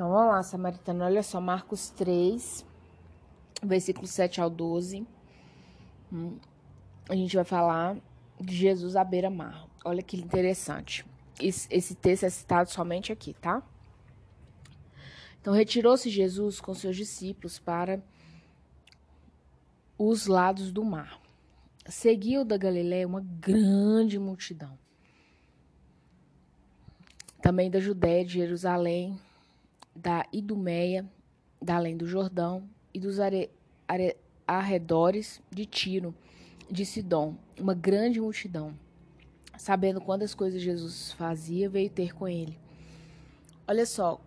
Então vamos lá, Samaritano, olha só, Marcos 3, versículo 7 ao 12. Hum, a gente vai falar de Jesus à beira-mar. Olha que interessante. Esse, esse texto é citado somente aqui, tá? Então retirou-se Jesus com seus discípulos para os lados do mar. Seguiu da Galiléia uma grande multidão. Também da Judéia, de Jerusalém, da Idumeia, da além do Jordão e dos are, are, arredores de Tiro, de Sidom, uma grande multidão. Sabendo quantas coisas Jesus fazia, veio ter com ele. Olha só,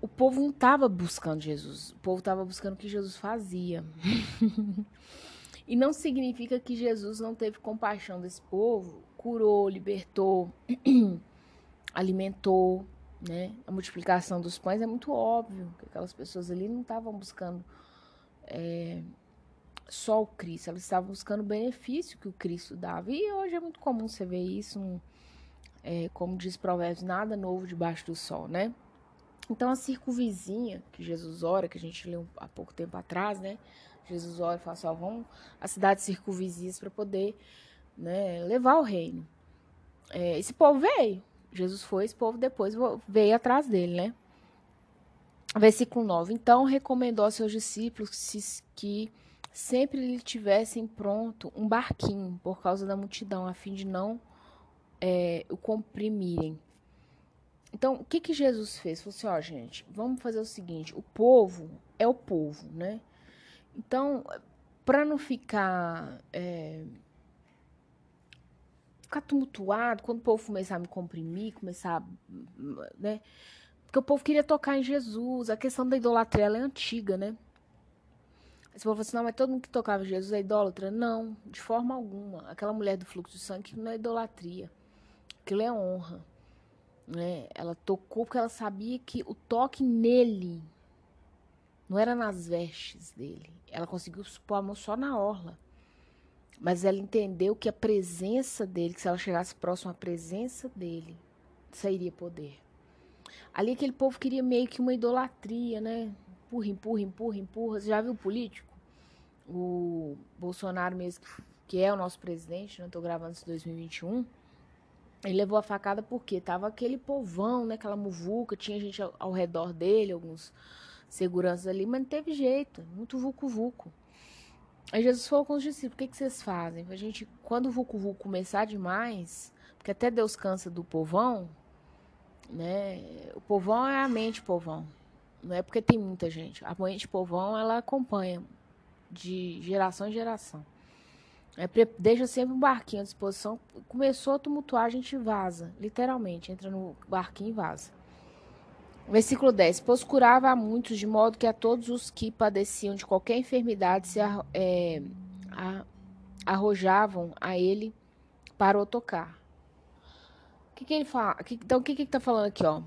o povo não estava buscando Jesus, o povo estava buscando o que Jesus fazia. e não significa que Jesus não teve compaixão desse povo, curou, libertou, alimentou, né? A multiplicação dos pães é muito óbvio que aquelas pessoas ali não estavam buscando é, só o Cristo, elas estavam buscando o benefício que o Cristo dava. E hoje é muito comum você ver isso, um, é, como diz Provérbios, nada novo debaixo do sol, né? Então a circunvizinha que Jesus ora, que a gente leu há pouco tempo atrás, né? Jesus ora e fala assim, ó, vamos às cidades circunvizinhas para poder né, levar o reino. É, esse povo veio, Jesus foi, esse povo depois veio atrás dele, né? Versículo 9. Então recomendou aos seus discípulos que sempre lhe tivessem pronto um barquinho por causa da multidão, a fim de não é, o comprimirem. Então, o que, que Jesus fez? Falou assim, ó, gente, vamos fazer o seguinte, o povo é o povo, né? Então, para não ficar é, ficar tumultuado, quando o povo começar a me comprimir, começar, né? Porque o povo queria tocar em Jesus. A questão da idolatria é antiga, né? Você falou assim, não, mas todo mundo que tocava em Jesus é idólatra? Não, de forma alguma. Aquela mulher do fluxo de sangue não é idolatria. Aquilo é honra. Né? Ela tocou porque ela sabia que o toque nele não era nas vestes dele. Ela conseguiu supor a mão só na orla. Mas ela entendeu que a presença dele, que se ela chegasse próximo à presença dele, sairia poder. Ali aquele povo queria meio que uma idolatria, né? Empurra, empurra, empurra, empurra. Você já viu o político? O Bolsonaro mesmo, que é o nosso presidente, não né? estou gravando isso em 2021. Ele levou a facada porque tava aquele povão, né? Aquela muvuca, tinha gente ao, ao redor dele, alguns seguranças ali, mas não teve jeito, muito vucu-vucu. Aí Jesus falou com os discípulos: o que, que vocês fazem? A gente, quando o Vucu Vucu começar demais, porque até Deus cansa do povão, né? O povão é a mente povão. Não é porque tem muita gente. A mente povão, ela acompanha de geração em geração. É, deixa sempre um barquinho à disposição. Começou a tumultuar, a gente vaza. Literalmente, entra no barquinho e vaza. Versículo 10. Pois curava a muitos, de modo que a todos os que padeciam de qualquer enfermidade se é, arrojavam a ele para o tocar. O que, que ele fala? Então, o que que está falando aqui, ó?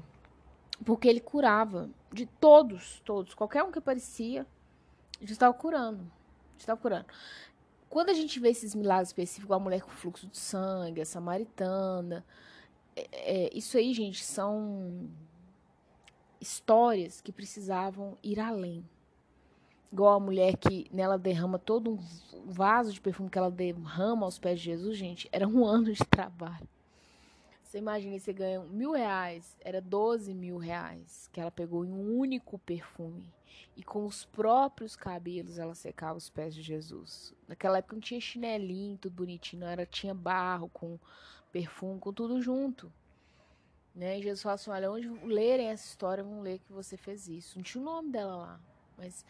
Porque ele curava de todos, todos, qualquer um que aparecia, ele estava curando. Estava curando. Quando a gente vê esses milagres específicos, a mulher com fluxo de sangue, a samaritana, é, é, isso aí, gente, são histórias que precisavam ir além. Igual a mulher que nela derrama todo um vaso de perfume que ela derrama aos pés de Jesus, gente, era um ano de trabalho. Você imagina, você ganha mil reais, era 12 mil reais que ela pegou em um único perfume. E com os próprios cabelos ela secava os pés de Jesus. Naquela época não tinha chinelinho, tudo bonitinho, não era, tinha barro com perfume, com tudo junto. Né? E Jesus fala assim: olha, onde lerem essa história, vão ler que você fez isso. Não tinha o nome dela lá. Mas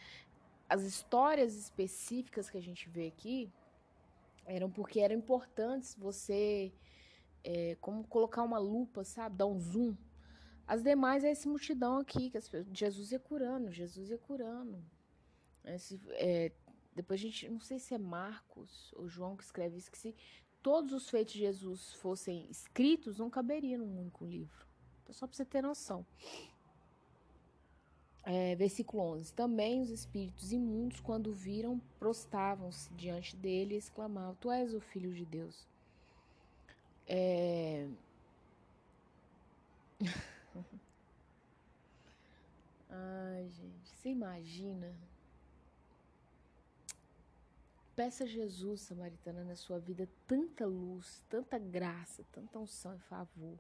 as histórias específicas que a gente vê aqui eram porque eram importantes você. É, como colocar uma lupa, sabe? Dar um zoom. As demais é esse multidão aqui, que as, Jesus ia curando, Jesus ia curando. Esse, é, depois a gente, não sei se é Marcos ou João que escreve isso, que se todos os feitos de Jesus fossem escritos, não caberia num único livro. Então, só para você ter noção. É, versículo 11. Também os espíritos imundos, quando viram, prostavam-se diante dele e exclamavam: Tu és o filho de Deus. É... gente. Você imagina? Peça a Jesus, Samaritana, na sua vida tanta luz, tanta graça, tanta unção e favor.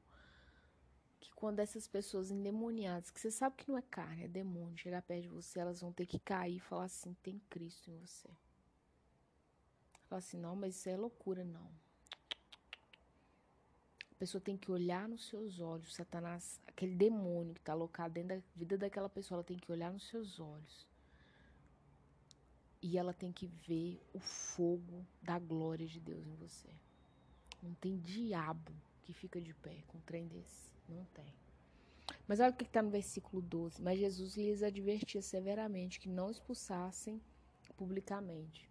Que quando essas pessoas endemoniadas, que você sabe que não é carne, é demônio, chegar perto de você, elas vão ter que cair e falar assim: tem Cristo em você. Fala assim: não, mas isso é loucura, não. A pessoa tem que olhar nos seus olhos, Satanás, aquele demônio que está alocado dentro da vida daquela pessoa, ela tem que olhar nos seus olhos. E ela tem que ver o fogo da glória de Deus em você. Não tem diabo que fica de pé com um trem desse. Não tem. Mas olha o que está no versículo 12. Mas Jesus lhes advertia severamente que não expulsassem publicamente.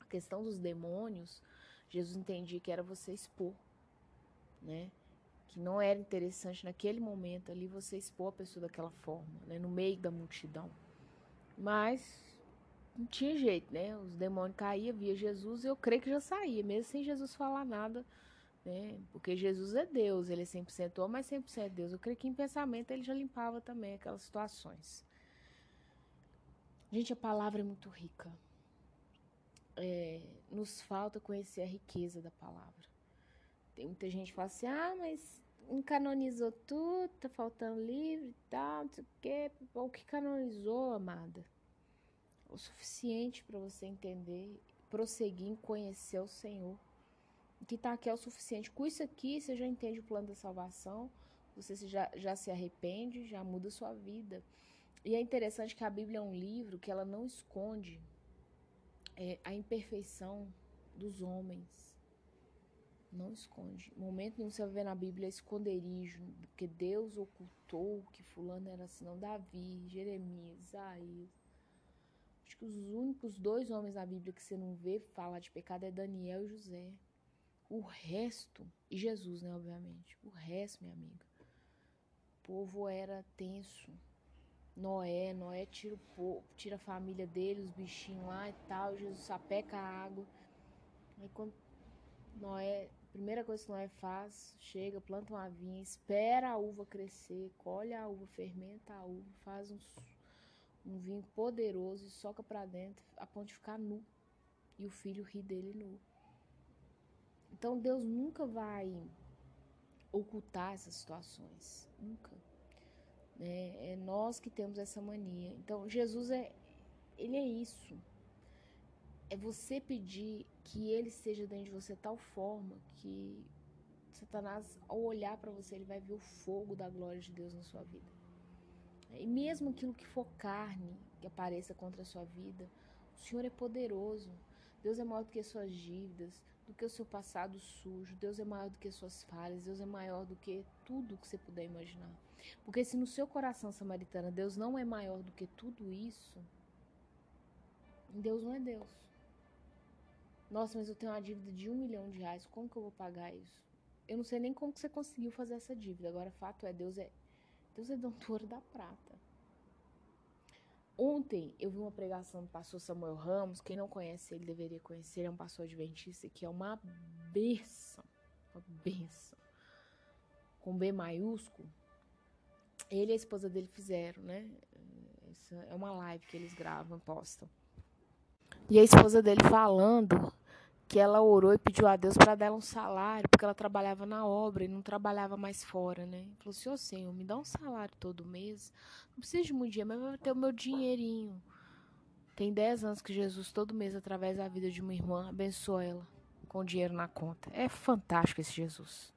A questão dos demônios, Jesus entendia que era você expor né? Que não era interessante naquele momento ali você expor a pessoa daquela forma, né? No meio da multidão. Mas não tinha jeito, né? Os demônios caíam, via Jesus e eu creio que já saía, mesmo sem Jesus falar nada, né? Porque Jesus é Deus, ele é 100% homem, mas 100% Deus. Eu creio que em pensamento ele já limpava também aquelas situações. Gente, a palavra é muito rica. É, nos falta conhecer a riqueza da palavra. Tem muita gente que fala assim, ah, mas canonizou tudo, tá faltando livro e tal, não sei o quê. O que canonizou, amada? O suficiente para você entender, prosseguir em conhecer o Senhor. O que tá aqui é o suficiente. Com isso aqui, você já entende o plano da salvação, você já, já se arrepende, já muda a sua vida. E é interessante que a Bíblia é um livro que ela não esconde é, a imperfeição dos homens não esconde. Momento nenhum você vai ver na Bíblia esconderijo, porque Deus ocultou que fulano era assim, não Davi, Jeremias, Isaías. Acho que os únicos dois homens na Bíblia que você não vê falar de pecado é Daniel e José. O resto, e Jesus, né, obviamente. O resto, minha amiga. O povo era tenso. Noé, Noé tira, o povo, tira a família dele, os bichinhos lá e tal. Jesus sapeca a água. Aí quando Noé Primeira coisa que Noé faz, chega, planta uma vinha, espera a uva crescer, colhe a uva, fermenta a uva, faz um, um vinho poderoso e soca para dentro a ponto de ficar nu. E o filho ri dele nu. Então Deus nunca vai ocultar essas situações, nunca. É, é nós que temos essa mania. Então Jesus é, ele é isso é você pedir que ele seja dentro de você tal forma que Satanás, ao olhar para você, ele vai ver o fogo da glória de Deus na sua vida. E mesmo aquilo que for carne que apareça contra a sua vida, o Senhor é poderoso. Deus é maior do que suas dívidas, do que o seu passado sujo. Deus é maior do que suas falhas. Deus é maior do que tudo que você puder imaginar. Porque se no seu coração samaritana Deus não é maior do que tudo isso, Deus não é Deus. Nossa, mas eu tenho uma dívida de um milhão de reais. Como que eu vou pagar isso? Eu não sei nem como que você conseguiu fazer essa dívida. Agora, fato é, Deus é Deus é dono da prata. Ontem eu vi uma pregação do pastor Samuel Ramos. Quem não conhece ele deveria conhecer. é um pastor adventista que é uma benção. Uma benção. Com B maiúsculo. Ele e a esposa dele fizeram, né? É uma live que eles gravam, postam. E a esposa dele falando que ela orou e pediu a Deus para dar um salário, porque ela trabalhava na obra e não trabalhava mais fora, né? Falou assim, ô Senhor, me dá um salário todo mês. Não precisa de muito dinheiro, mas vai ter o meu dinheirinho. Tem 10 anos que Jesus, todo mês, através da vida de uma irmã, abençoa ela com dinheiro na conta. É fantástico esse Jesus.